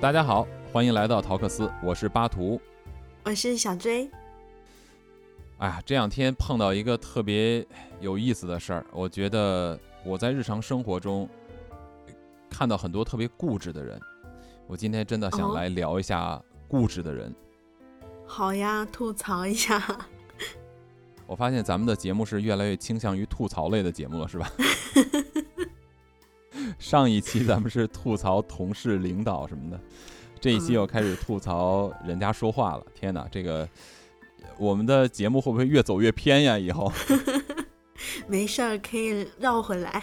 大家好，欢迎来到陶克斯，我是巴图。我是小追。哎呀，这两天碰到一个特别有意思的事儿，我觉得我在日常生活中看到很多特别固执的人，我今天真的想哦来聊一下固执的人。好呀，吐槽一下。我发现咱们的节目是越来越倾向于吐槽类的节目了，是吧？上一期咱们是吐槽同事、领导什么的，这一期嗯又开始吐槽人家说话了。天哪，这个我们的节目会不会越走越偏呀？以后，没事儿，可以绕回来。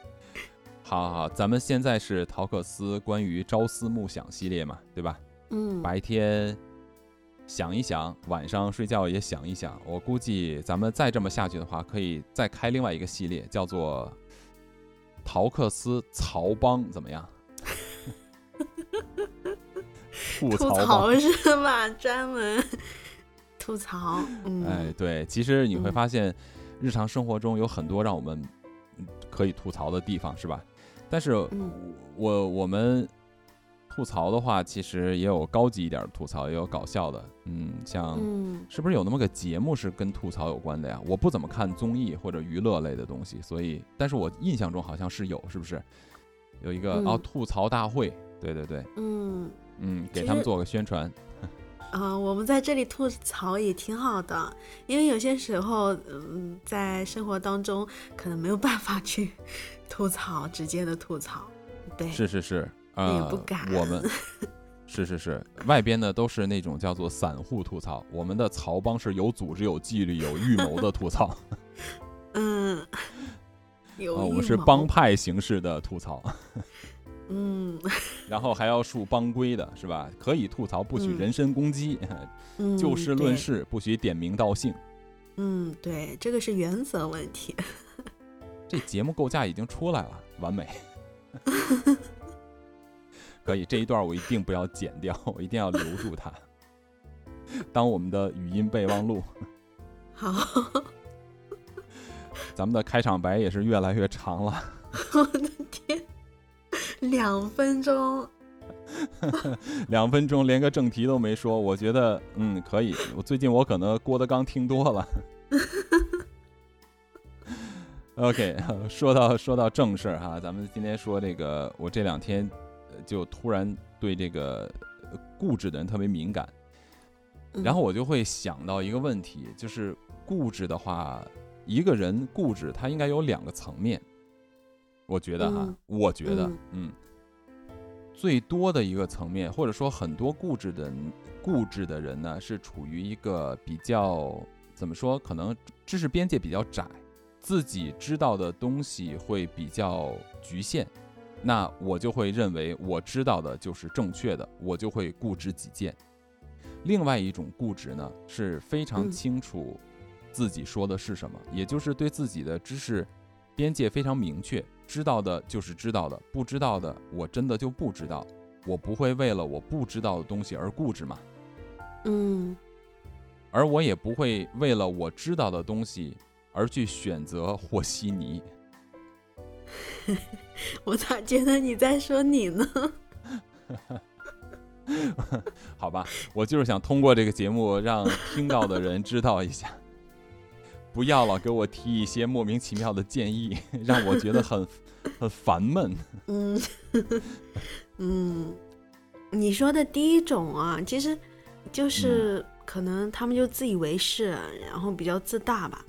好好好，咱们现在是陶克斯关于朝思暮想系列嘛，对吧？嗯，白天想一想，晚上睡觉也想一想。我估计咱们再这么下去的话，可以再开另外一个系列，叫做“陶克斯曹邦”，怎么样？吐吐槽。槽是吧？专门吐槽。嗯，哎，对，其实你会嗯发现，日常生活中有很多让我们嗯可以吐槽的地方，是吧？但是嗯我我们吐槽的话，其实也有高级一点的吐槽，也有搞笑的。嗯，像嗯是不是有那么个节目是跟吐槽有关的呀？我不怎么看综艺或者娱乐类的东西，所以，但是我印象中好像是有，是不是？有一个、嗯哦，吐槽大会，对对对，嗯嗯，给他们做个宣传。啊、我们在这里吐槽也挺好的，因为有些时候，嗯，在生活当中可能没有办法去 吐槽，直接的吐槽。对，是是是，也呃，不敢我们 是是是，外边的都是那种叫做散户吐槽，我们的曹帮是有组织、有纪律、有预谋的吐槽 嗯，我们是帮派形式的吐槽，嗯然后还要树帮规的是吧？可以吐槽，不许嗯人身攻击，嗯，就事论事，不许点名道姓。嗯，对，这个是原则问题。这节目构架已经出来了，完美。可以，这一段我一定不要剪掉，我一定要留住它，当我们的语音备忘录。好，咱们的开场白也是越来越长了，我的天，两分钟，两分钟连个正题都没说，我觉得嗯可以。我最近我可能郭德纲听多了。OK，说到说到正事儿哈，咱们今天说这个，我这两天呃就突然对这个呃固执的人特别敏感，嗯然后我就会想到一个问题，就是固执的话，一个人固执，他应该有两个层面。我觉得哈，嗯我觉得嗯，嗯，最多的一个层面，或者说很多固执的人固执的人呢，是处于一个比较怎么说，可能知识边界比较窄，自己知道的东西会比较局限。那我就会认为我知道的就是正确的，我就会固执己见。另外一种固执呢，是非常嗯清楚自己说的是什么，也就是对自己的知识边界非常明确，知道的就是知道的，不知道的我真的就不知道，我不会为了我不知道的东西而固执嘛，嗯而我也不会为了我知道的东西而去选择和稀泥。我咋觉得你在说你呢？好吧，我就是想通过这个节目让听到的人知道一下，不要老给我提一些莫名其妙的建议，让我觉得很 很烦闷。嗯嗯，你说的第一种啊，其实就是可能他们就自以为是，然后比较自大吧。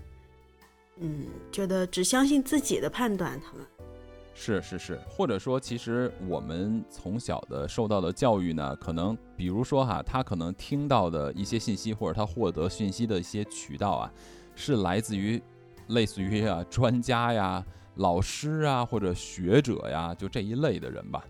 嗯，觉得只相信自己的判断，他们。是是是，或者说，其实我们从小的受到的教育呢，可能比如说哈，他可能听到的一些信息，或者他获得信息的一些渠道啊，是来自于类似于啊专家呀、老师啊或者学者呀，就这一类的人吧。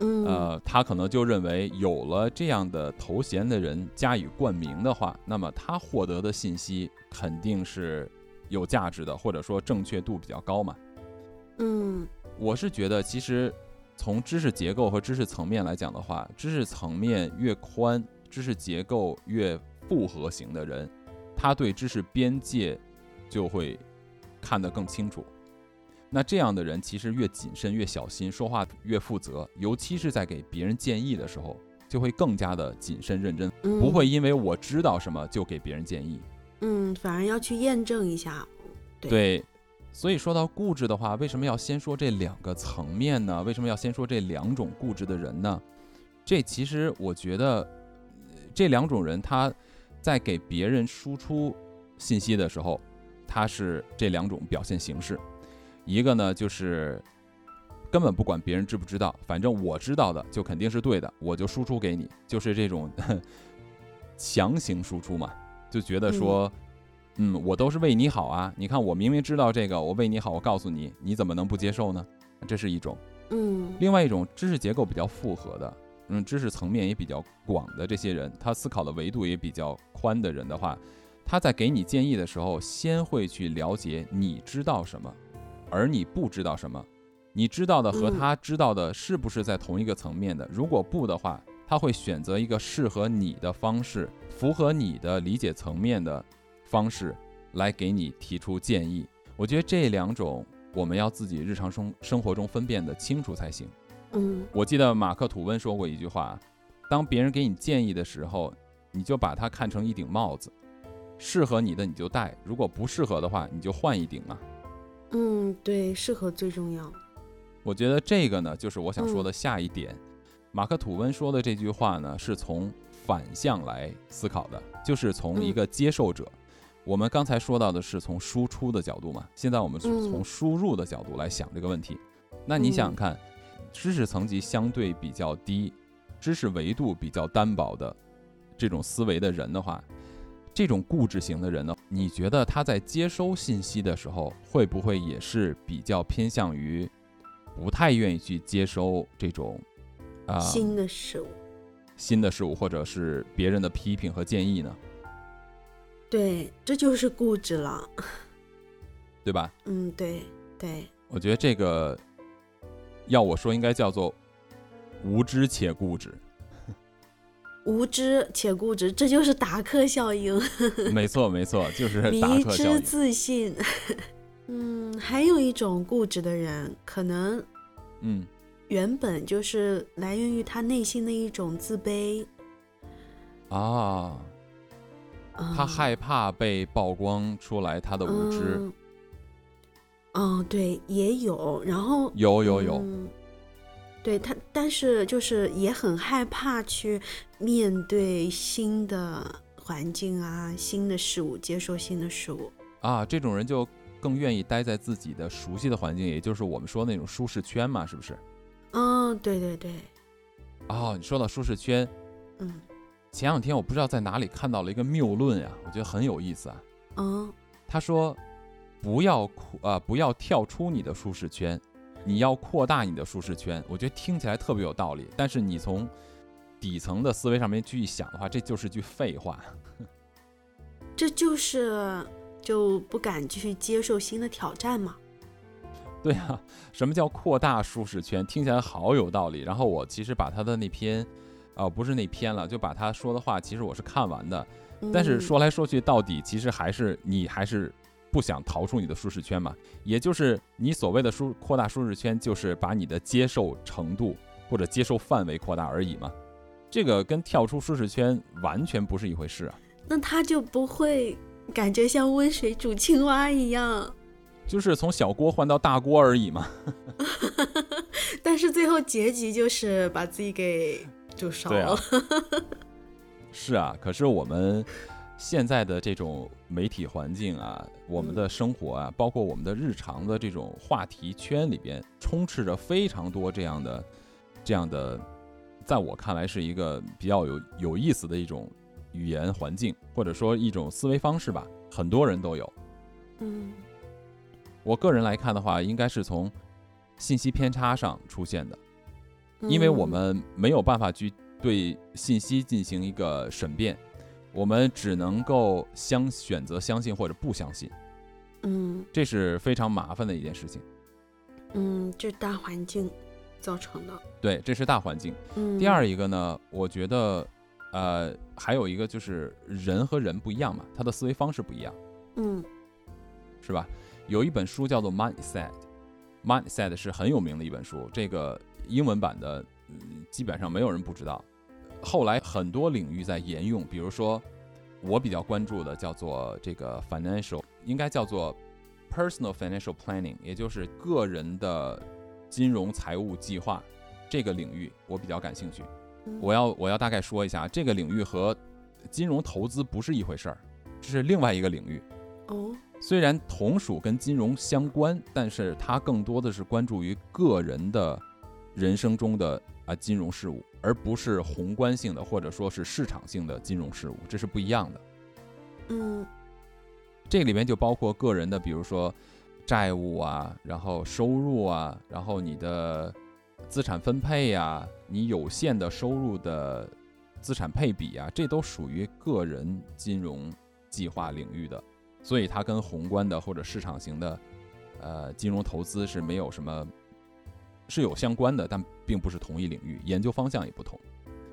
嗯呃，他可能就认为有了这样的头衔的人加以冠名的话，那么他获得的信息肯定是有价值的，或者说正确度比较高嘛。嗯我是觉得，其实从知识结构和知识层面来讲的话，知识层面越宽，知识结构越复合型的人，他对知识边界就会看得更清楚。那这样的人其实越谨慎、越小心，说话越负责，尤其是在给别人建议的时候，就会更加的谨慎认真，嗯不会因为我知道什么就给别人建议。嗯，嗯反而要去验证一下。对，所以说到固执的话，为什么要先说这两个层面呢？为什么要先说这两种固执的人呢？这其实我觉得，这两种人他在给别人输出信息的时候，他是这两种表现形式。一个呢就是根本不管别人知不知道，反正我知道的就肯定是对的，我就输出给你，就是这种 强行输出嘛，就觉得说。嗯，我都是为你好啊！你看，我明明知道这个，我为你好，我告诉你，你怎么能不接受呢？这是一种。嗯另外一种知识结构比较复合的，嗯，知识层面也比较广的这些人，他思考的维度也比较宽的人的话，他在给你建议的时候，先会去了解你知道什么，而你不知道什么，你知道的和嗯他知道的是不是在同一个层面的？如果不的话，他会选择一个适合你的方式，符合你的理解层面的方式来给你提出建议。我觉得这两种我们要自己日常生生活中分辨得清楚才行。嗯我记得马克吐温说过一句话：当别人给你建议的时候，你就把它看成一顶帽子，适合你的你就戴，如果不适合的话，你就换一顶嘛。嗯，对，适合最重要。我觉得这个呢，就是我想说的嗯下一点。马克吐温说的这句话呢，是从反向来思考的，就是从一嗯个接受者。我们刚才说到的是从输出的角度嘛，现在我们是嗯从输入的角度来想这个问题。那你想想看，知识层级相对比较低，知识维度比较单薄的这种思维的人的话，这种固执型的人呢，你觉得他在接收信息的时候，会不会也是比较偏向于不太愿意去接收这种啊、新的事物，新的事物，或者是别人的批评和建议呢？对，这就是固执了。对吧？嗯，对对，我觉得这个要我说，应该叫做无知且固执。无知且固执，这就是达克效应，没错，没错，就是达迷克效应。之自信。嗯，还有一种固执的人，可能嗯，原本就是来源于他内心的一种自卑。啊，嗯、他害怕被曝光出来他的无知。嗯。哦，对，也有，然后有有有，嗯对他，但是就是也很害怕去面对新的环境啊、新的事物，接受新的事物。啊，这种人就更愿意待在自己的熟悉的环境，也就是我们说那种舒适圈嘛，是不是？嗯，对对对，哦，你说到舒适圈，嗯前两天我不知道在哪里看到了一个谬论呀，我觉得很有意思啊。嗯他说，不要扩啊、不要跳出你的舒适圈，你要扩大你的舒适圈。我觉得听起来特别有道理，但是你从底层的思维上面去一想的话，这就是句废话。这就是就不敢去接受新的挑战嘛。对啊，什么叫扩大舒适圈？听起来好有道理。然后我其实把他的那篇，啊、不是那篇了，就把他说的话，其实我是看完的。但是嗯说来说去，到底其实还是你还是不想逃出你的舒适圈嘛？也就是你所谓的舒扩大舒适圈，就是把你的接受程度或者接受范围扩大而已嘛。这个跟跳出舒适圈完全不是一回事啊！那他就不会感觉像温水煮青蛙一样，就是从小锅换到大锅而已嘛。但是最后结局就是把自己给就烧了。是啊，可是我们现在的这种媒体环境啊，我们的生活啊，包括我们的日常的这种话题圈里边，充斥着非常多这样的、这样的，在我看来是一个比较有有意思的一种语言环境，或者说一种思维方式吧，很多人都有。嗯我个人来看的话，应该是从信息偏差上出现的。因为我嗯们没有办法去对信息进行一个审辩，我们只能够相选择相信或者不相信，嗯这是非常麻烦的一件事情。嗯，这大环境造成的。对，这是大环境。嗯，第二一个呢，我觉得，呃，还有一个就是人和人不一样嘛，他的思维方式不一样，嗯是吧？有一本书叫做《Mindset》，mindset 是很有名的一本书，这个英文版的、嗯基本上没有人不知道。后来很多领域在沿用，比如说我比较关注的叫做这个 financial，应该叫做 personal financial planning，也就是个人的金融财务计划这个领域，我比较感兴趣。嗯我要我要大概说一下，这个领域和金融投资不是一回事儿，这是另外一个领域。哦，虽然同属跟金融相关，但是它更多的是关注于个人的人生中的啊金融事务，而不是宏观性的或者说是市场性的金融事务，这是不一样的。嗯这里面就包括个人的，比如说债务啊，然后收入啊，然后你的资产分配呀、你有限的收入的资产配比啊，这都属于个人金融计划领域的，所以它跟宏观的或者市场型的呃金融投资是没有什么是有相关的，但并不是同一领域，研究方向也不同。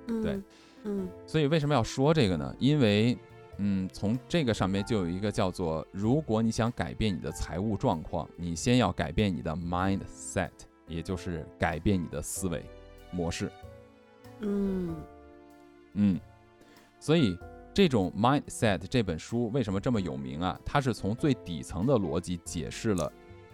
嗯，对，嗯所以为什么要说这个呢？因为，嗯，从这个上面就有一个叫做，如果你想改变你的财务状况，你先要改变你的 mindset，也就是改变你的思维模式。嗯嗯，所以这种 mindset 这本书为什么这么有名啊？它是从最底层的逻辑解释了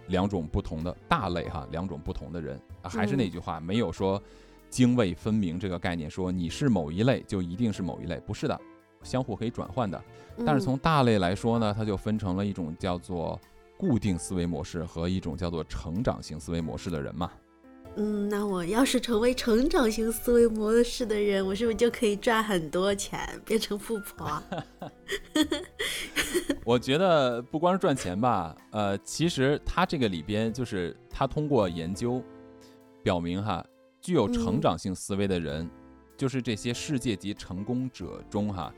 两种不同的大类哈，两种不同的人。啊还是那句话，没有说泾渭分明这个概念，说你是某一类就一定是某一类，不是的，相互可以转换的。但是嗯从大类来说呢，它就分成了一种叫做固定思维模式和一种叫做成长型思维模式的人嘛。嗯，那我要是成为成长型思维模式的人，我是不是就可以赚很多钱，变成富婆？我觉得不光是赚钱吧，呃，其实他这个里边就是他通过研究表明哈，具有成嗯长性思维的人，就是这些世界级成功者中哈，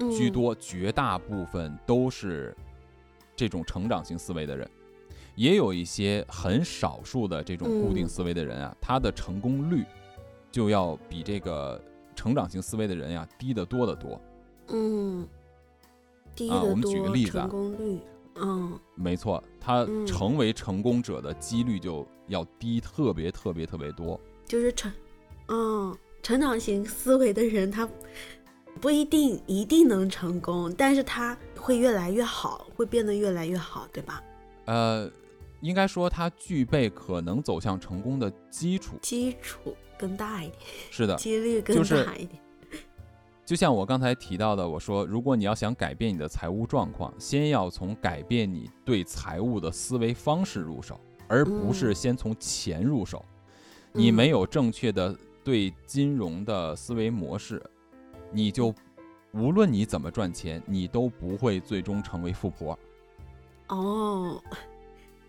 嗯居多绝大部分都是这种成长型思维的人，也有一些很少数的这种固定嗯思维的人啊，他的成功率就要比这个成长型思维的人呀、低得多得多。嗯，低得啊我们举个，例子啊成功率，嗯没错，他嗯成为成功者的几率就要低特别特别特别多。就是成，嗯，成长型思维的人，他不一定一定能成功，但是他会越来越好，会变得越来越好，对吧？呃，应该说它具备可能走向成功的基础。基础更大一点，是的，几率更大一点。就像我刚才提到的，我说，如果你要想改变你的财务状况，先要从改变你对财务的思维方式入手，而不是嗯先从钱入手。你没有正确的对金融的思维模式，你就无论你怎么赚钱，你都不会最终成为富婆。哦，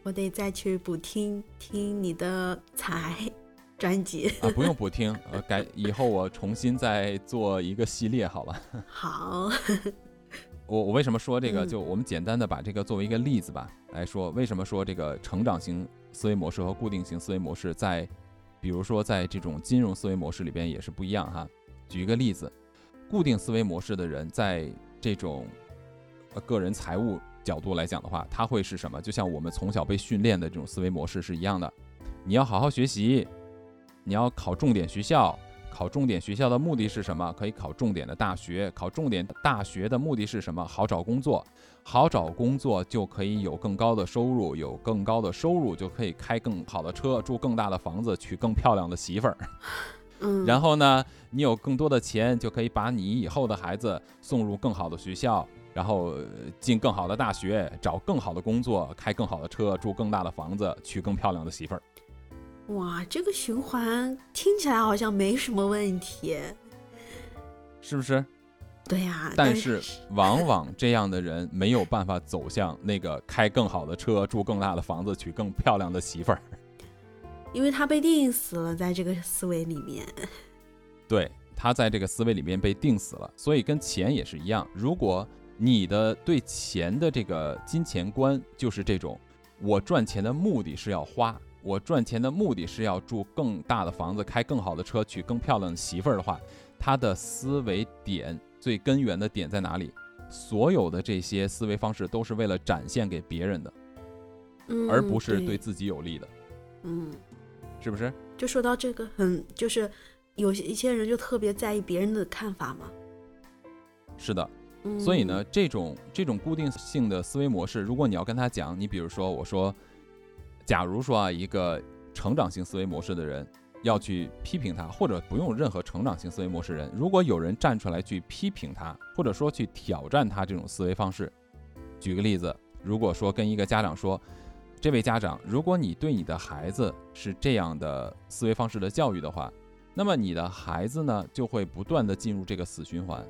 我得再去补听听你的财专辑。啊，不用补听，呃，改以后我重新再做一个系列好吧。好，我我为什么说这个？嗯就我们简单的把这个作为一个例子吧来说，为什么说这个成长型思维模式和固定型思维模式在，比如说在这种金融思维模式里边也是不一样哈。举一个例子，固定思维模式的人在这种呃个人财务角度来讲的话，它会是什么？就像我们从小被训练的这种思维模式是一样的，你要好好学习，你要考重点学校。考重点学校的目的是什么？可以考重点的大学。考重点大学的目的是什么？好找工作。好找工作就可以有更高的收入，有更高的收入就可以开更好的车，住更大的房子，娶更漂亮的媳妇儿。嗯，然后呢，你有更多的钱，就可以把你以后的孩子送入更好的学校，然后呃进更好的大学，找更好的工作，开更好的车，住更大的房子，娶更漂亮的媳妇儿。哇，这个循环听起来好像没什么问题。是不是？对呀、但是是往往这样的人没有办法走向那个开更好的车、住更大的房子、娶更漂亮的媳妇儿。因为他被定死了，在这个思维里面。对他在这个思维里面被定死了，所以跟钱也是一样。如果你的对钱的这个金钱观就是这种，我赚钱的目的是要花，我赚钱的目的是要住更大的房子、开更好的车、娶更漂亮的媳妇儿的话，他的思维点最根源的点在哪里？所有的这些思维方式都是为了展现给别人的，嗯，而不是对对自己有利的。嗯，是不是？就说到这个很，就是有些一些人就特别在意别人的看法嘛。是的，嗯，所以呢，这种这种固定性的思维模式，如果你要跟他讲，你比如说，我说，假如说啊，一个成长性思维模式的人要去批评他，或者不用任何成长性思维模式人，如果有人站出来去批评他，或者说去挑战他这种思维方式，举个例子，如果说跟一个家长说，这位家长，如果你对你的孩子是这样的思维方式的教育的话，那么你的孩子呢就会不断的进入这个死循环。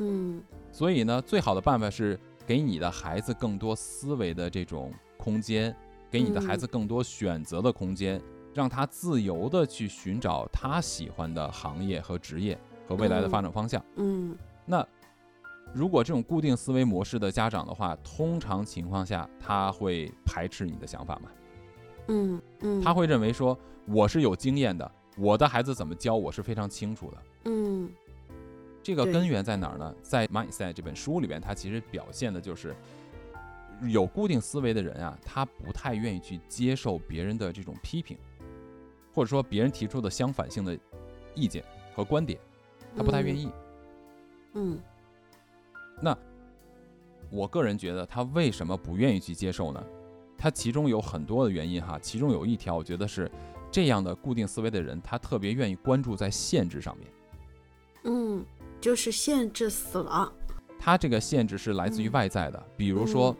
嗯所以呢，最好的办法是给你的孩子更多思维的这种空间，给你的孩子更多选择的空间，让他自由的去寻找他喜欢的行业和职业和未来的发展方向。嗯那如果这种固定思维模式的家长的话，通常情况下他会排斥你的想法吗？嗯嗯，他会认为说我是有经验的，我的孩子怎么教我是非常清楚的。嗯对这个根源在哪儿呢？在《Mindset》这本书里边，它其实表现的就是有固定思维的人啊，他不太愿意去接受别人的这种批评，或者说别人提出的相反性的意见和观点，他不太愿意。嗯那我个人觉得他为什么不愿意去接受呢？他其中有很多的原因哈，其中有一条我觉得是这样的固定思维的人，他特别愿意关注在限制上面。嗯，就是限制死了。他这个限制是来自于嗯外在的，比如说，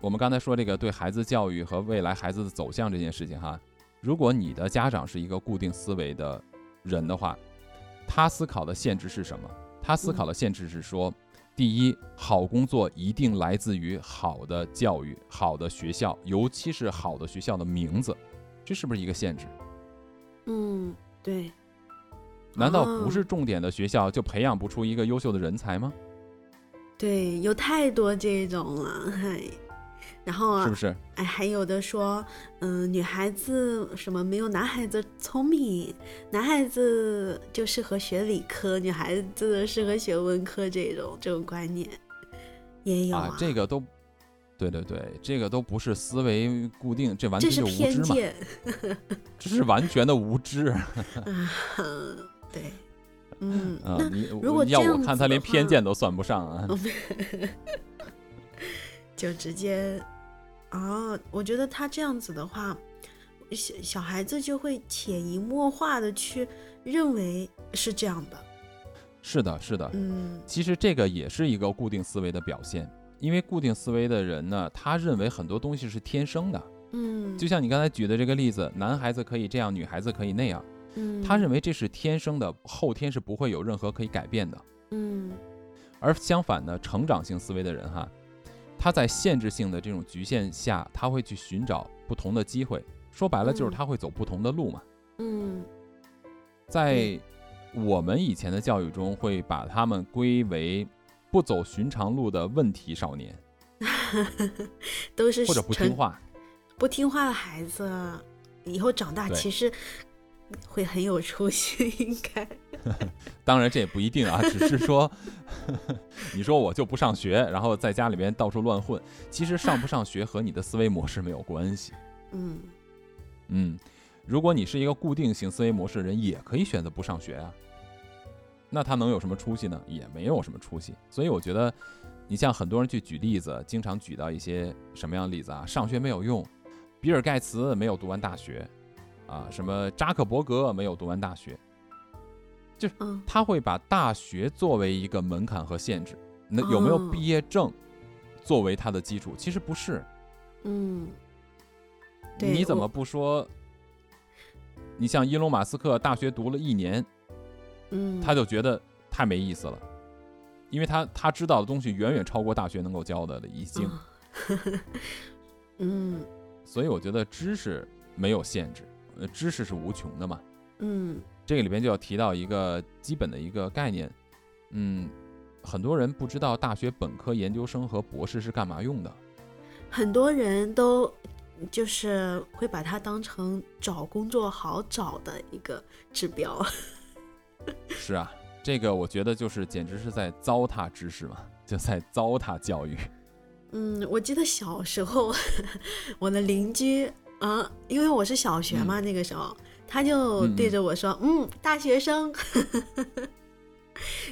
我们刚才说这个对孩子教育和未来孩子的走向这件事情哈，如果你的家长是一个固定思维的人的话，他思考的限制是什么？他思考的限制是说，第一，好工作一定来自于好的教育、好的学校，尤其是好的学校的名字，这是不是一个限制？嗯，对，难道不哦是重点的学校就培养不出一个优秀的人才吗？对，有太多这种了，嗨。然后啊是不，是？哎，还有的说，嗯、女孩子什么没有男孩子聪明，男孩子就适合学理科，女孩子适合学文科，这种这种观念也有啊，这个都，对对对，这个都不是思维固定，这完全就无知嘛，是偏见。这是完全的无知啊，对，嗯，啊！那你如果要我看他连偏见都算不上啊！就直接啊，我觉得他这样子的话，小小孩子就会潜移默化的去认为是这样的，是的，是的，嗯其实这个也是一个固定思维的表现，因为固定思维的人呢，他认为很多东西是天生的，嗯，就像你刚才举的这个例子，男孩子可以这样，女孩子可以那样，嗯，他认为这是天生的，后天是不会有任何可以改变的。嗯而相反呢，成长性思维的人哈，他在限制性的这种局限下，他会去寻找不同的机会。说白了就是嗯他会走不同的路嘛。嗯在我们以前的教育中，会把他们归为不走寻常路的问题少年，都是或者不听话。不听话的孩子，以后长大其实会很有出息，应该。当然这也不一定啊，只是说，你说我就不上学，然后在家里边到处乱混，其实上不上学和你的思维模式没有关系。嗯嗯，如果你是一个固定型思维模式的人，也可以选择不上学啊。那他能有什么出息呢？也没有什么出息。所以我觉得，你像很多人去举例子，经常举到一些什么样的例子啊？上学没有用，比尔盖茨没有读完大学，啊，什么扎克伯格没有读完大学，就是他会把大学作为一个门槛和限制。那有没有哦毕业证作为他的基础？其实不是。嗯，你怎么不说？你像伊隆马斯克，大学读了一年，嗯，他就觉得太没意思了，因为他他知道的东西远远超过大学能够教的了，已经。啊 嗯所以我觉得知识没有限制，呃，知识是无穷的嘛。嗯这个里边就要提到一个基本的一个概念，嗯，很多人不知道大学本科、研究生和博士是干嘛用的。很多人都就是会把它当成找工作好找的一个指标。是啊，这个我觉得就是简直是在糟蹋知识嘛，就在糟蹋教育。嗯，我记得小时候，我的邻居，啊，因为我是小学嘛，那个时候他就对着我说：“嗯，大学生。”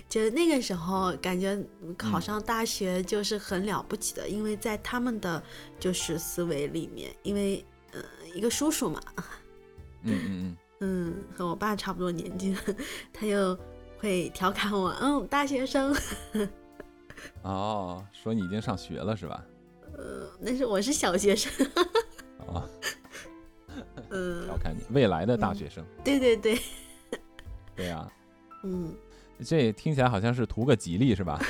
就那个时候感觉考上大学就是很了不起的，因为在他们的就是思维里面，因为呃一个叔叔嘛，嗯嗯嗯，嗯，和我爸差不多年纪，他就会调侃我：“嗯，大学生。”哦，说你已经上学了是吧？呃，那是我是小学生。哦，嗯，调侃你未来的大学生。对对对，对呀，嗯，这听起来好像是图个吉利是吧？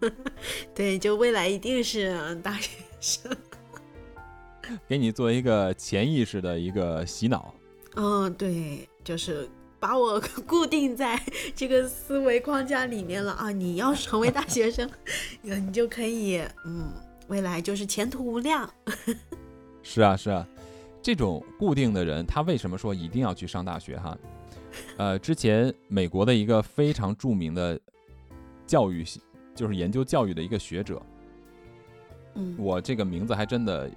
对，就未来一定是大学生，给你做一个潜意识的一个洗脑。嗯，对，就是把我固定在这个思维框架里面了啊！你要成为大学生，你就可以，嗯，未来就是前途无量。是啊，是啊，这种固定的人，他为什么说一定要去上大学？哈，呃，之前美国的一个非常著名的教育，就是研究教育的一个学者，嗯，我这个名字还真的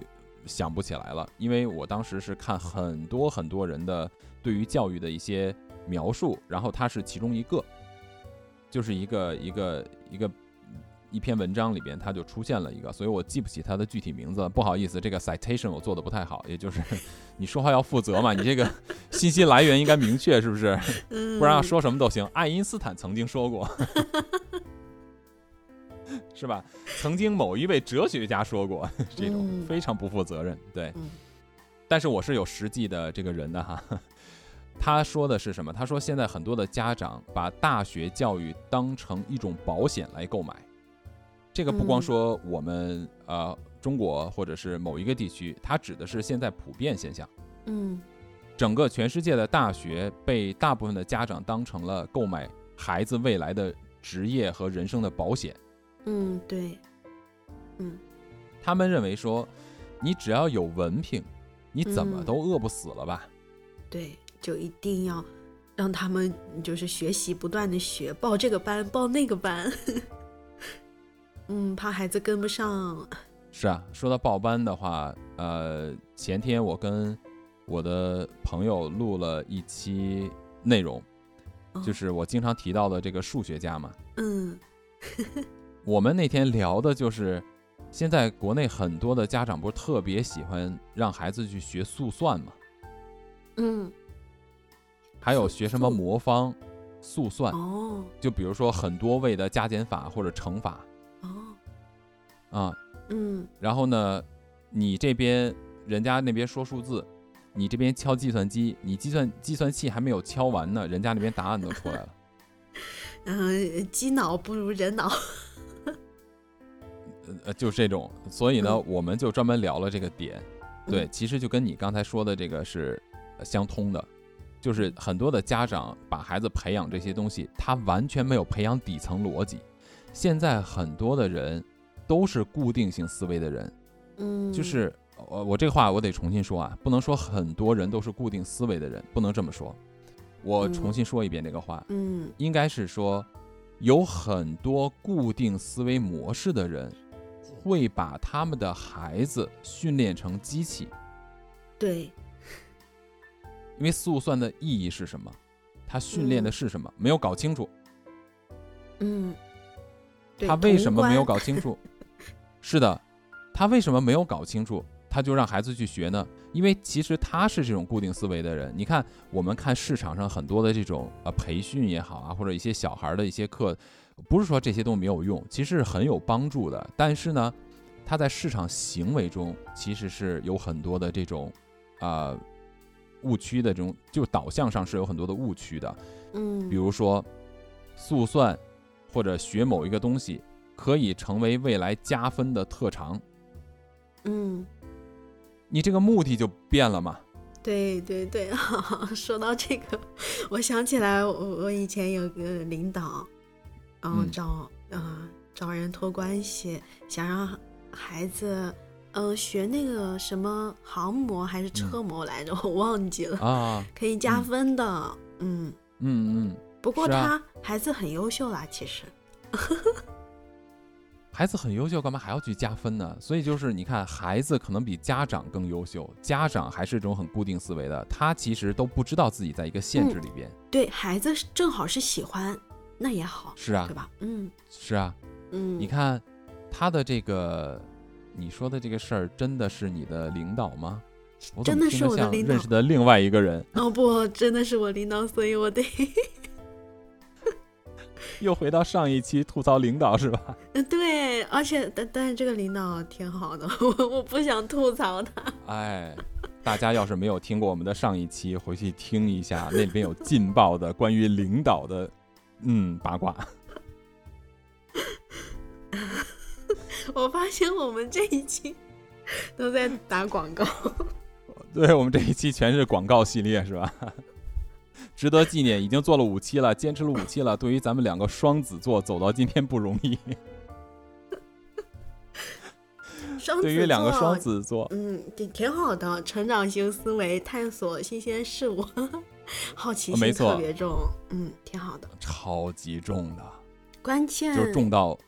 想不起来了，因为我当时是看很多很多人的对于教育的一些描述，然后他是其中一个，就是一个一个一个。一篇文章里边，它就出现了一个，所以我记不起它的具体名字，不好意思，这个 citation 我做的不太好，也就是 你说话要负责嘛，你这个信息来源应该明确，是不是？不然说什么都行。爱因斯坦曾经说过，是吧？曾经某一位哲学家说过，这种非常不负责任，对。但是我是有实际的这个人的哈，他说的是什么？他说现在很多的家长把大学教育当成一种保险来购买。这个不光说我们呃中国或者是某一个地区，它指的是现在普遍现象。嗯，整个全世界的大学被大部分的家长当成了购买孩子未来的职业和人生的保险。嗯，对。嗯，他们认为说，你只要有文凭，你怎么都饿不死了吧？对，就一定要让他们就是学习，不断的学，报这个班，报那个班。嗯，怕孩子跟不上。是啊，说到报班的话，呃，前天我跟我的朋友录了一期内容，就是我经常提到的这个数学家嘛。嗯，我们那天聊的就是，现在国内很多的家长不是特别喜欢让孩子去学速算嘛？嗯，还有学什么魔方、速算哦，就比如说很多位的加减法或者乘法。啊，嗯，然后呢，你这边人家那边说数字，你这边敲计算机，你计算计算器还没有敲完呢，人家那边答案都出来了。嗯，机脑不如人脑。呃，就是这种，所以呢，我们就专门聊了这个点。对，其实就跟你刚才说的这个是相通的，就是很多的家长把孩子培养这些东西，他完全没有培养底层逻辑。现在很多的人。都是固定性思维的人，嗯，就是我我这话我得重新说啊，不能说很多人都是固定思维的人，不能这么说。我重新说一遍这个话，嗯，应该是说有很多固定思维模式的人会把他们的孩子训练成机器，对，因为速算的意义是什么？他训练的是什么？没有搞清楚，嗯，他为什么没有搞清楚？是的，他为什么没有搞清楚，他就让孩子去学呢？因为其实他是这种固定思维的人。你看，我们看市场上很多的这种呃培训也好啊，或者一些小孩的一些课，不是说这些都没有用，其实是很有帮助的。但是呢，他在市场行为中其实是有很多的这种啊误区的这种，就导向上是有很多的误区的。嗯，比如说速算或者学某一个东西。可以成为未来加分的特长。嗯，你这个目的就变了嘛？对对对，说到这个，我想起来，我我以前有个领导，然后找啊找人托关系，想让孩子嗯学那个什么航模还是车模来着，我忘记了啊，可以加分的。嗯嗯嗯。不过他孩子很优秀啦，其实。孩子很优秀，干嘛还要去加分呢？所以就是你看，孩子可能比家长更优秀，家长还是这种很固定思维的，他其实都不知道自己在一个限制里边。对孩子正好是喜欢，那也好，是啊，对吧？嗯，是啊，嗯，你看他的这个，你说的这个事儿，真的是你的领导吗？真的是我的领导认识的另外一个人，哦不，真的是我领导，所以我得，又回到上一期吐槽领导是吧？嗯对，而且但但是这个领导挺好的，我我不想吐槽他。哎，大家要是没有听过我们的上一期，回去听一下，那里边有劲爆的关于领导的，嗯，八卦。我发现我们这一期都在打广告。对我们这一期全是广告系列是吧？值得纪念，已经做了五期了，坚持了五期了。对于咱们两个双子座走到今天不容易，对于两个双，子座，嗯，挺挺好的，成长型思维，探索新鲜事物，好奇心特别重，嗯，挺好的。超级重的，关键就是重到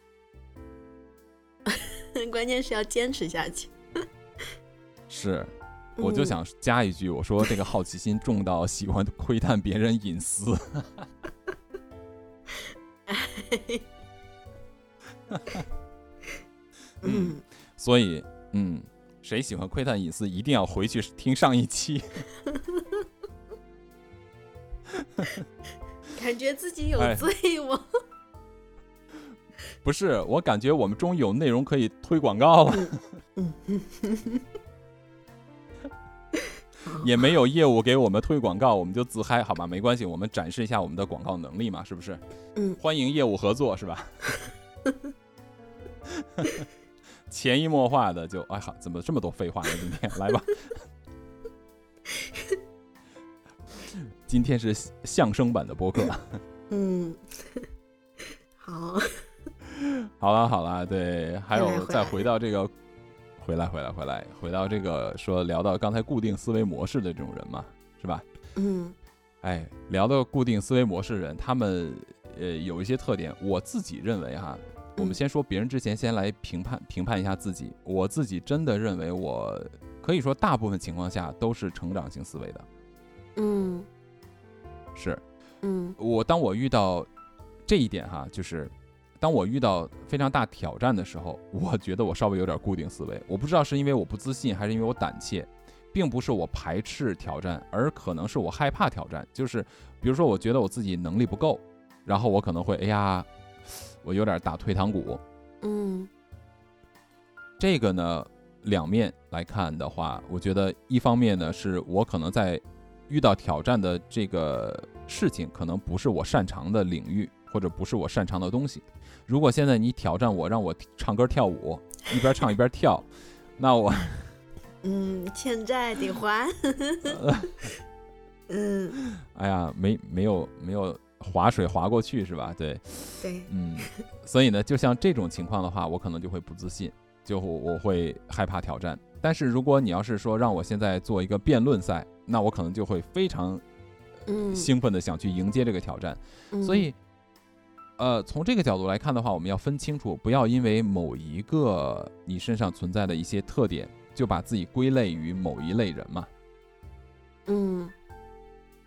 关键是要坚持下去。是。我就嗯想加一句，我说这个好奇心重到喜欢窥探别人隐私。嗯，所以，嗯，谁喜欢窥探隐私，一定要回去听上一期。感觉自己有哎罪吗？不是，我感觉我们终于有内容可以推广告了，嗯 也没有业务给我们推广告，我们就自嗨，好吧？没关系，我们展示一下我们的广告能力嘛，是不是？嗯，欢迎业务合作，是吧？潜移默化的就，哎好，怎么这么多废话呢？今天来吧，今天是相声版的播客。嗯，好，好了好了，对，还有再回到这个，回来回来回来回到这个说聊到刚才固定思维模式的这种人嘛，是吧？嗯。哎，聊到固定思维模式的人，他们呃有一些特点，我自己认为哈，我们嗯先说别人之前，先来评判评判一下自己。我自己真的认为，我可以说大部分情况下都是成长型思维的，嗯。是。嗯。我当我遇到这一点哈，就是当我遇到非常大挑战的时候，我觉得我稍微有点固定思维。我不知道是因为我不自信，还是因为我胆怯，并不是我排斥挑战，而可能是我害怕挑战。就是比如说，我觉得我自己能力不够，然后我可能会哎呀，我有点打退堂鼓。嗯这个呢，两面来看的话，我觉得一方面呢，是我可能在遇到挑战的这个事情，可能不是我擅长的领域，或者不是我擅长的东西。如果现在你挑战我，让我唱歌跳舞，一边唱一边跳，那我嗯，欠债得还。嗯，哎呀，没没有没有划水划过去是吧？对，对，嗯，所以呢，就像这种情况的话，我可能就会不自信，就我会害怕挑战。但是如果你要是说让我现在做一个辩论赛，那我可能就会非常嗯，兴奋的想去迎接这个挑战。嗯所以，呃，从这个角度来看的话，我们要分清楚，不要因为某一个你身上存在的一些特点，就把自己归类于某一类人嘛，嗯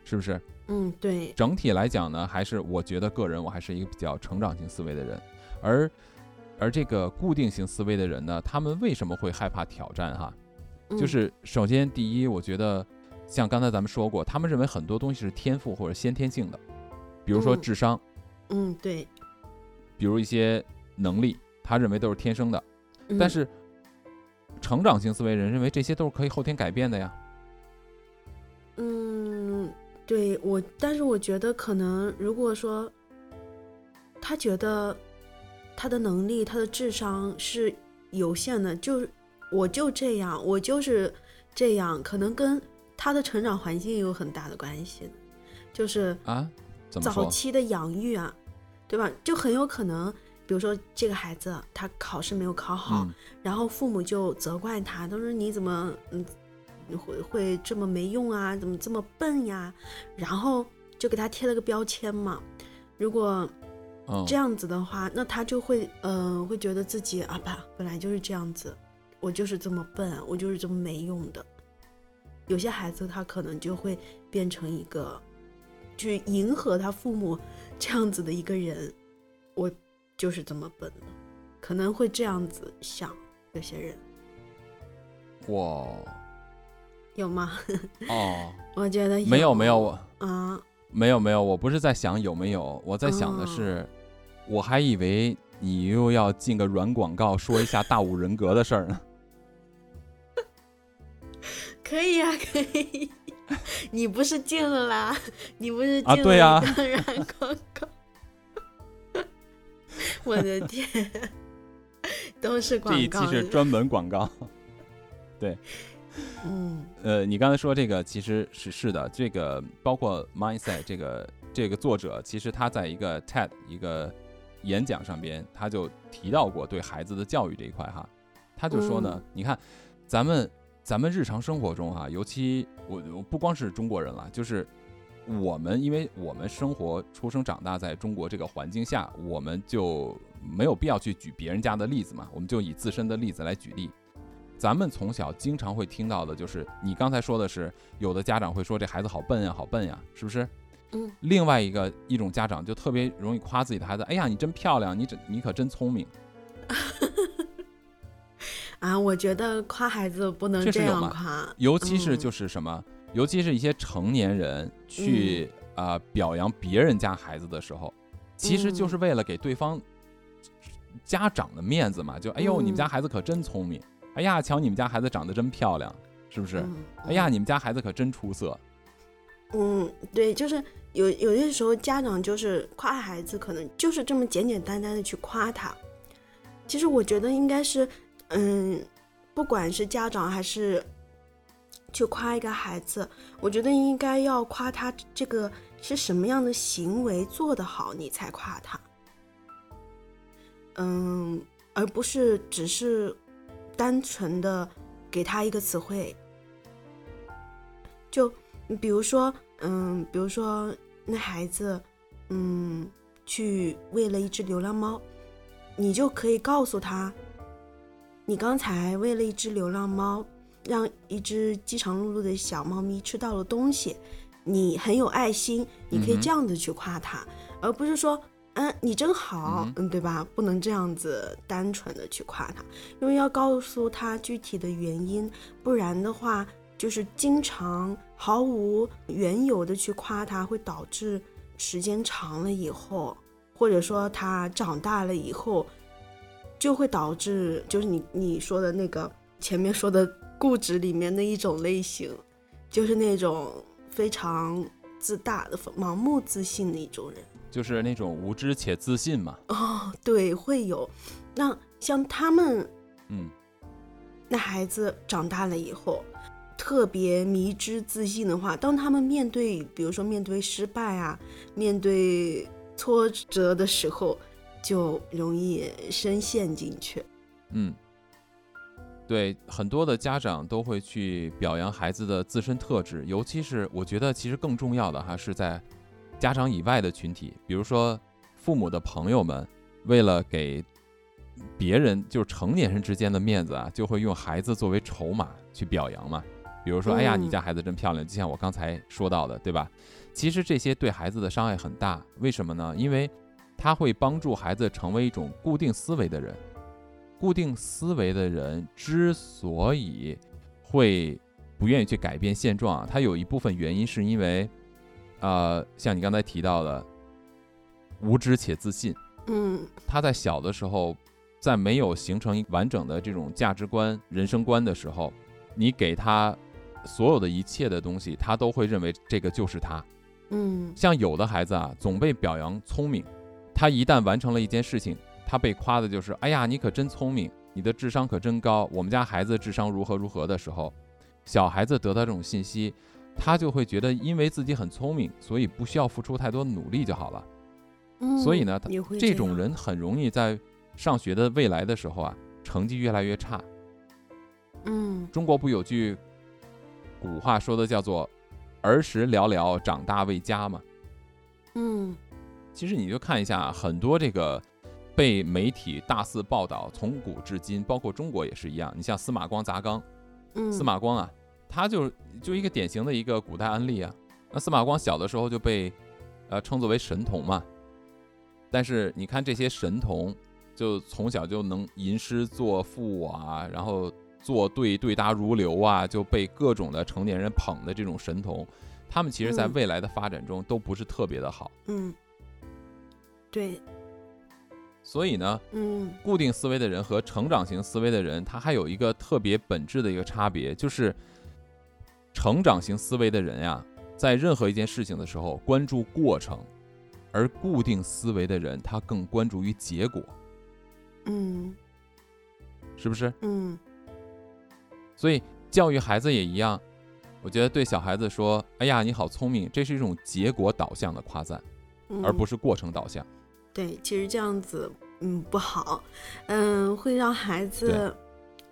是不是？嗯，对，整体来讲呢，还是我觉得个人我还是一个比较成长型思维的人，而而这个固定型思维的人呢，他们为什么会害怕挑战？哈，嗯就是首先第一，我觉得像刚才咱们说过，他们认为很多东西是天赋或者先天性的，比如说嗯智商，嗯对，比如一些能力，他认为都是天生的，嗯。但是成长型思维人认为这些都是可以后天改变的呀。嗯，对我，但是我觉得可能如果说他觉得他的能力、他的智商是有限的，就是我就这样，我就是这样，可能跟他的成长环境有很大的关系，就是啊，早？期的养育啊，对吧？就很有可能，比如说这个孩子他考试没有考好，嗯然后父母就责怪他，他说你怎么嗯会会这么没用啊？怎么这么笨呀？然后就给他贴了个标签嘛。如果嗯这样子的话，那他就会，呃，会觉得自己啊吧，本来就是这样子，我就是这么笨，我就是这么没用的。有些孩子他可能就会变成一个，去迎合他父母这样子的一个人，我就是这么笨的，可能会这样子想。有些人哇有吗？哦，我觉得没有没有我啊，没有没有，我不是在想有没有，我在想的是，我还以为你又要进个软广告，说一下大五人格的事儿呢。可以呀、可以。你不是进了啦？你不是啊进了对呀一个软广告？我的天，都是广告这一。期是专门广告。对嗯呃，你刚才说这个其实是是的，这个包括 mindset 这个这个作者，其实他在一个 TED 一个演讲上边，他就提到过对孩子的教育这一块哈，他就说呢，嗯你看咱们咱们日常生活中哈，尤其我我不光是中国人了，就是我们因为我们生活出生长大在中国这个环境下，我们就没有必要去举别人家的例子嘛，我们就以自身的例子来举例。咱们从小经常会听到的就是，你刚才说的是，有的家长会说这孩子好笨呀，好笨呀，是不是？嗯。另外一个一种家长就特别容易夸自己的孩子，哎呀，你真漂亮，你真你可真聪明。啊，我觉得夸孩子不能这样夸。尤其是嗯就是什么，尤其是一些成年人去啊、呃表扬别人家孩子的时候，其实就是嗯为了给对方家长的面子嘛，就哎呦，你们家嗯孩子可真聪明，哎呀，瞧你们家孩子长得真漂亮，是不是？嗯哎呀，你们家孩子可真出色。嗯，对，就是有有些时候家长就是夸孩子，可能就是这么简简单单的去夸他。其实我觉得应该是，嗯，不管是家长还是去夸一个孩子，我觉得应该要夸他这个是什么样的行为做得好，你才夸他。嗯，而不是只是单纯的给他一个词汇。就比如说，嗯，比如说那孩子，嗯，去喂了一只流浪猫，你就可以告诉他，你刚才喂了一只流浪猫，让一只饥肠辘辘的小猫咪吃到了东西，你很有爱心，你可以这样子去夸它，而不是说。嗯，你真好嗯，嗯，对吧？不能这样子单纯的去夸它，因为要告诉他具体的原因，不然的话，就是经常毫无缘由的去夸它，会导致时间长了以后，或者说它长大了以后，就会导致就是你你说的那个前面说的固执里面的一种类型，就是那种非常自大的、盲目自信的一种人。就是那种无知且自信嘛。哦，对，会有。那像他们嗯，那孩子长大了以后，特别迷之自信的话，当他们面对，比如说面对失败啊，面对挫折的时候，就容易深陷进去。嗯，对，很多的家长都会去表扬孩子的自身特质，尤其是我觉得其实更重要的哈是在家长以外的群体，比如说父母的朋友们，为了给别人就是成年人之间的面子啊，就会用孩子作为筹码去表扬嘛。比如说，哎呀，你嗯家孩子真漂亮，就像我刚才说到的，对吧？其实这些对孩子的伤害很大，为什么呢？因为它会帮助孩子成为一种固定思维的人。固定思维的人之所以会不愿意去改变现状啊，他有一部分原因是因为，呃，像你刚才提到的，无知且自信。嗯他在小的时候，在没有形成一完整的这种价值观、人生观的时候，你给他所有的一切的东西，他都会认为这个就是他。嗯像有的孩子啊，总被表扬聪明，他一旦完成了一件事情，他被夸的就是，哎呀，你可真聪明，你的智商可真高，我们家孩子智商如何如何的时候，小孩子得到这种信息，他就会觉得，因为自己很聪明，所以不需要付出太多努力就好了。嗯，所以呢，他这种人很容易在上学的未来的时候啊，成绩越来越差。嗯中国不有句古话说的叫做“儿时寥寥，长大为家”吗？嗯其实你就看一下很多这个被媒体大肆报道，从古至今，包括中国也是一样。你像司马光砸缸，嗯，司马光啊，他就就一个典型的一个古代案例啊。那司马光小的时候就被呃称作为神童嘛，但是你看这些神童，就从小就能吟诗作赋啊，然后做对对答如流啊，就被各种的成年人捧的这种神童，他们其实在嗯未来的发展中都不是特别的好。嗯，对，所以呢，嗯。固定思维的人和成长型思维的人，他还有一个特别本质的一个差别，就是成长型思维的人呀，在任何一件事情的时候关注过程，而固定思维的人他更关注于结果，嗯。是不是？嗯。所以教育孩子也一样，我觉得对小孩子说：“哎呀，你好聪明”，这是一种结果导向的夸赞，嗯，而不是过程导向。对，其实这样子，嗯，不好，嗯，会让孩子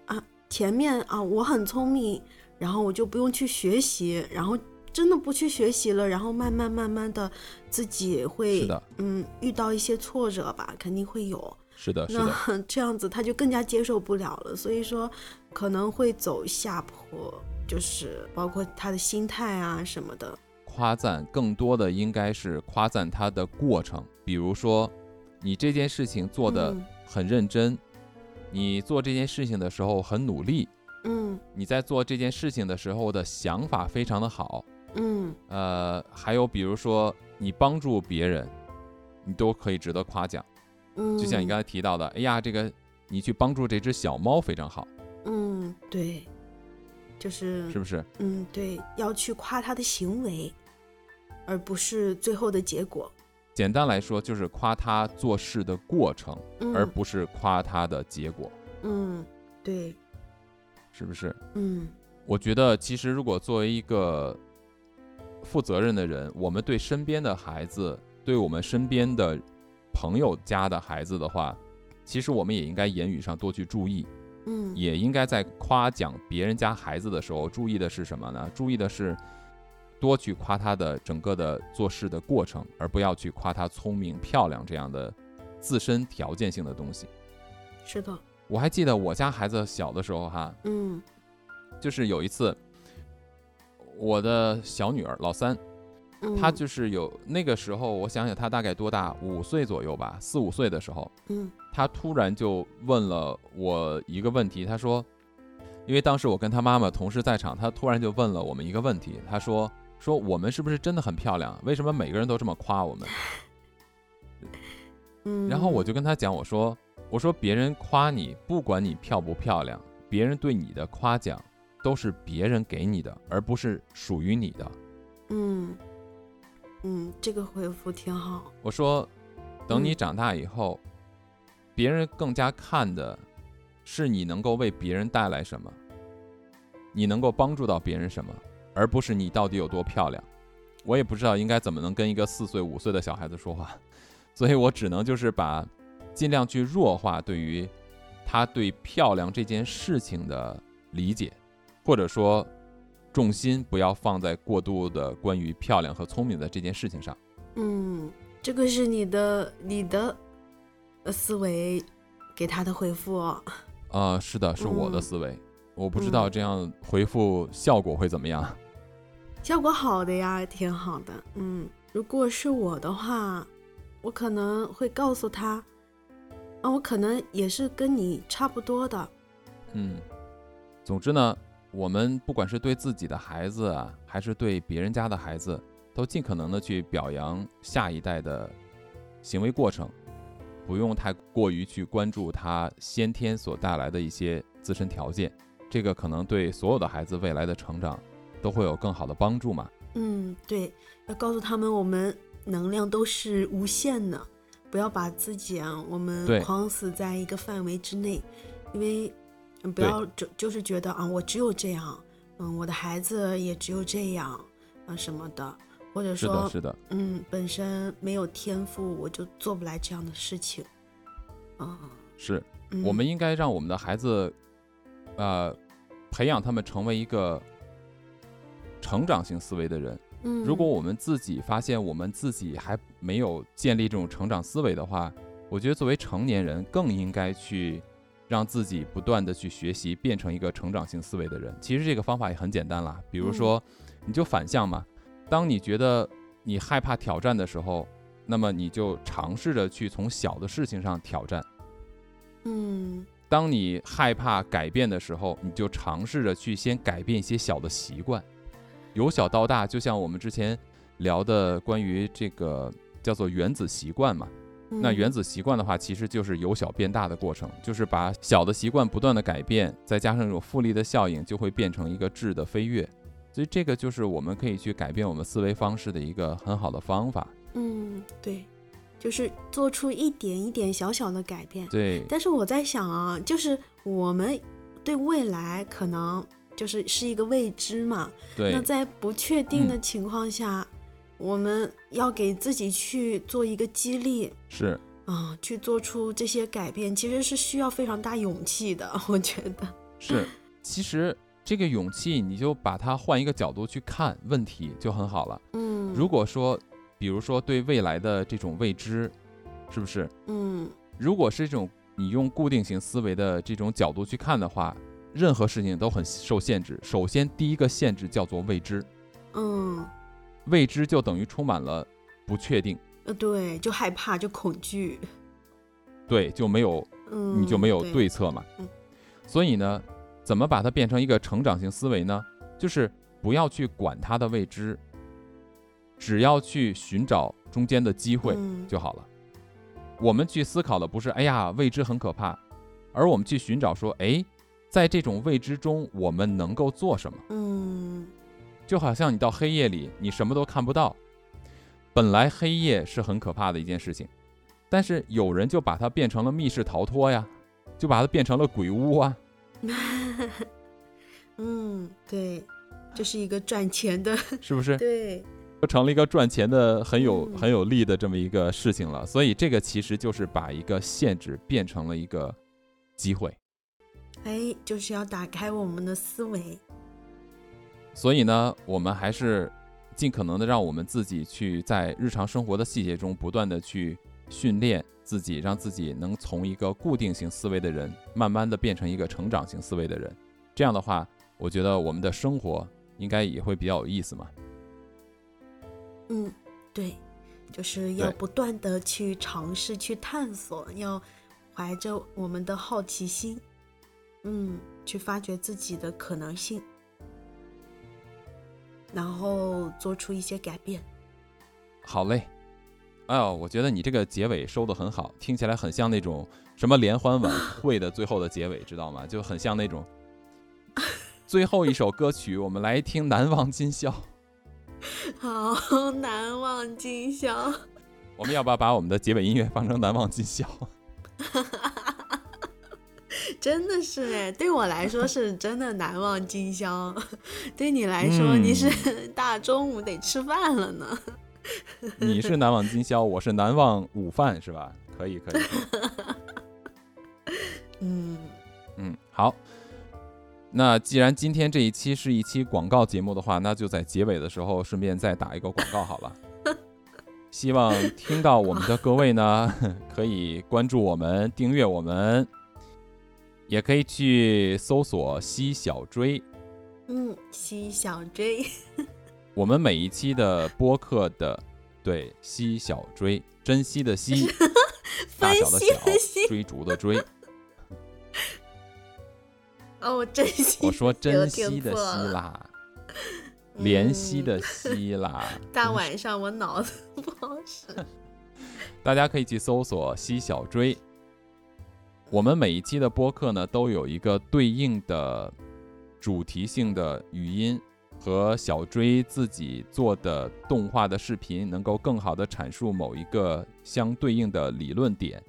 啊，前面啊，我很聪明，然后我就不用去学习，然后真的不去学习了，然后慢慢慢慢的自己会，嗯，遇到一些挫折吧，肯定会有，是的，是的，那这样子他就更加接受不了了，所以说可能会走下坡，就是包括他的心态啊什么的，夸赞更多的应该是夸赞他的过程，比如说你这件事情做的嗯很认真，你做这件事情的时候很努力，嗯你在做这件事情的时候的想法非常的好，嗯呃，还有比如说你帮助别人，你都可以值得夸奖。嗯，就像你刚才提到的，哎呀，这个你去帮助这只小猫非常好，嗯，对，就是是不是？嗯，对，要去夸他的行为，而不是最后的结果。简单来说，就是夸他做事的过程，嗯，而不是夸他的结果，嗯，对，是不是？嗯。我觉得，其实如果作为一个负责任的人，我们对身边的孩子，对我们身边的朋友家的孩子的话，其实我们也应该言语上多去注意，嗯。也应该在夸奖别人家孩子的时候，注意的是什么呢？注意的是多去夸他的整个的做事的过程，而不要去夸他聪明、漂亮这样的自身条件性的东西。是的，我还记得我家孩子小的时候哈，嗯。就是有一次，我的小女儿老三，嗯，她就是有那个时候，我想想她大概多大，五岁左右吧，四五岁的时候，嗯。她突然就问了我一个问题，她说，因为当时我跟她妈妈同时在场，她突然就问了我们一个问题，她说说我们是不是真的很漂亮？为什么每个人都这么夸我们？嗯，然后我就跟他讲，我说我说别人夸你，不管你漂不漂亮，别人对你的夸奖都是别人给你的，而不是属于你的。嗯嗯，这个回复挺好。我说，等你嗯长大以后，别人更加看的是你能够为别人带来什么，你能够帮助到别人什么，而不是你到底有多漂亮。我也不知道应该怎么能跟一个四岁、五岁的小孩子说话，所以我只能就是把尽量去弱化对于他对漂亮这件事情的理解，或者说重心不要放在过度的关于漂亮和聪明的这件事情上。嗯，这个是你的你的呃思维给他的回复哦。啊、是的，是我的嗯思维，我不知道嗯这样回复效果会怎么样。效果好的呀，挺好的。嗯，如果是我的话，我可能会告诉他，啊，我可能也是跟你差不多的。嗯，总之呢，我们不管是对自己的孩子啊，还是对别人家的孩子，都尽可能的去表扬下一代的行为过程，不用太过于去关注他先天所带来的一些自身条件，这个可能对所有的孩子未来的成长都会有更好的帮助嘛。嗯，对，要告诉他们我们能量都是无限的，不要把自己啊，我们对框死在一个范围之内，因为嗯不要就就是觉得啊，我只有这样，嗯，我的孩子也只有这样啊什么的，或者是的，说是的，嗯，本身没有天赋，我就做不来这样的事情。嗯，是。嗯我们应该让我们的孩子，呃，培养他们成为一个成长型思维的人，嗯，如果我们自己发现我们自己还没有建立这种成长思维的话，我觉得作为成年人更应该去让自己不断的去学习，变成一个成长型思维的人。其实这个方法也很简单啦，比如说，你就反向嘛，当你觉得你害怕挑战的时候，那么你就尝试着去从小的事情上挑战。嗯。当你害怕改变的时候，你就尝试着去先改变一些小的习惯，由小到大。就像我们之前聊的关于这个叫做原子习惯嘛，那嗯原子习惯的话，其实就是由小变大的过程，就是把小的习惯不断的改变，再加上一种复利的效应，就会变成一个质的飞跃。所以这个就是我们可以去改变我们思维方式的一个很好的方法。嗯，对，就是做出一点一点小小的改变。对，但是我在想啊，就是我们对未来可能就是是一个未知嘛，对那，在不确定的嗯情况下，我们要给自己去做一个激励是。啊，去做出这些改变，其实是需要非常大勇气的，我觉得。是，其实这个勇气，你就把它换一个角度去看问题就很好了。嗯，如果说，比如说对未来的这种未知，是不是？嗯如果是这种你用固定型思维的这种角度去看的话，任何事情都很受限制。首先，第一个限制叫做未知，嗯未知就等于充满了不确定，呃，对，就害怕，就恐惧，对，就没有嗯，你就没有对，策嘛。嗯所以呢，怎么把它变成一个成长型思维呢？就是不要去管它的未知，只要去寻找中间的机会嗯就好了。我们去思考的不是“哎呀，未知很可怕”，而我们去寻找说：“哎，在这种未知中，我们能够做什么？”嗯就好像你到黑夜里，你什么都看不到。本来黑夜是很可怕的一件事情，但是有人就把它变成了密室逃脱呀，就把它变成了鬼屋啊。嗯，对，这是一个赚钱的，是不是？对，就成了一个赚钱的很有嗯很有利的这么一个事情了。所以这个其实就是把一个限制变成了一个机会。哎，就是要打开我们的思维，所以呢，我们还是尽可能的让我们自己去在日常生活的细节中不断的去训练自己，让自己能从一个固定型思维的人，慢慢的变成一个成长型思维的人。这样的话，我觉得我们的生活应该也会比较有意思嘛。嗯，对，就是要不断的去尝试、去探索，要怀着我们的好奇心，嗯，去发掘自己的可能性，然后做出一些改变。好嘞，哎呦，我觉得你这个结尾收的很好，听起来很像那种什么联欢晚会的最后的结尾，知道吗？就很像那种 最后一首歌曲，我们来听《难忘今宵》。好，难忘今宵。我们要不要把我们的结尾音乐放成《难忘今宵》？真的是哎，对我来说是真的难忘今宵，对你来说、你嗯是 大中午得吃饭了呢。你是难忘今宵，我是难忘午饭，是吧？可以，可以。嗯，嗯，好。那既然今天这一期是一期广告节目的话，那就在结尾的时候顺便再打一个广告好了。希望听到我们的各位呢，可以关注我们、订阅我们，也可以去搜索“西小追”。嗯，西小追，我们每一期的播客的，对，西小追，珍惜的惜，大小的小，追逐的追。哦，我珍惜。我说珍惜的惜啦，怜惜嗯的惜啦。大晚上我脑子不好使。大家可以去搜索“西小追”。我们每一期的播客呢，都有一个对应的主题性的语音和小追自己做的动画的视频，能够更好的阐述某一个相对应的理论点。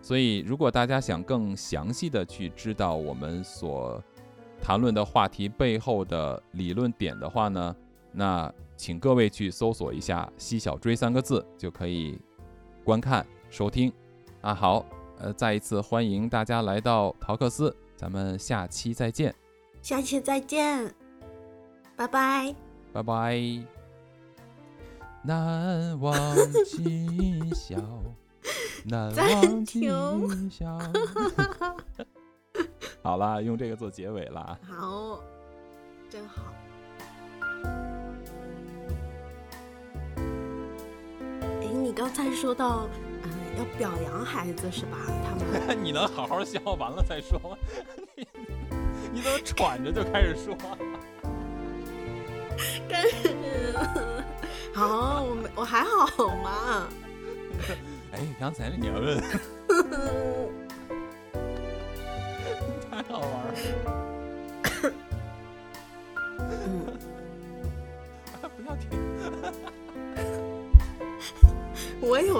所以，如果大家想更详细的去知道我们所谈论的话题背后的理论点的话呢，那请各位去搜索一下“西小追”三个字，就可以观看收听。啊，好，呃，再一次欢迎大家来到陶克斯，咱们下期再见，下期再见，拜拜。拜拜。难忘今宵，难忘今宵。好啦，用这个做结尾啦。好，真好。哎，你刚才说到，嗯、要表扬孩子是吧？他们 你能好好笑完了再说吗？你你怎么喘着就开始说？跟好，我没我还好嘛。哎，刚才你要问 太好玩了。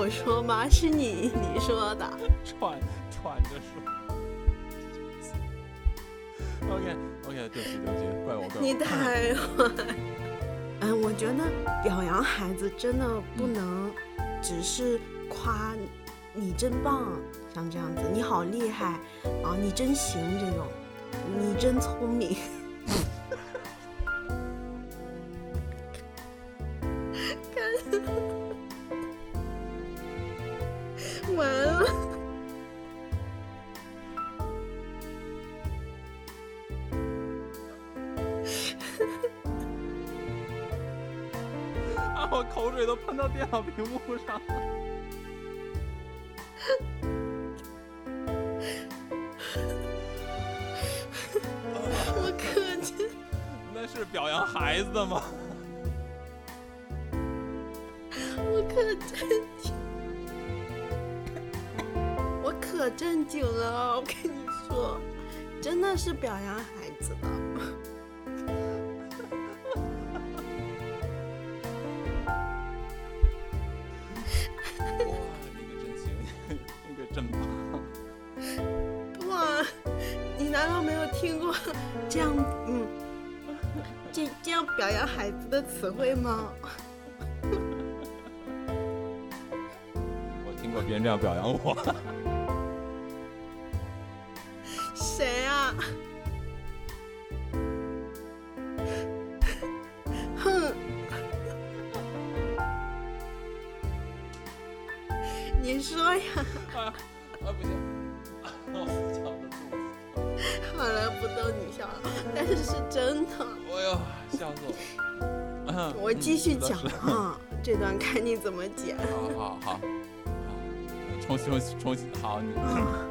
我说吗？是你你说的。喘喘着说。OK OK，对不起对不起，怪我怪我。你太坏。嗯，我觉得表扬孩子真的不能只是夸你真棒，像这样子，你好厉害啊，你真行这种，你真聪明。是表扬孩子的。哇，那个真行，那个真棒。哇，你难道没有听过这样嗯这这样表扬孩子的词汇吗？我听过别人这样表扬我。嗯这段看你怎么剪。好好好，好，重新重新好，你啊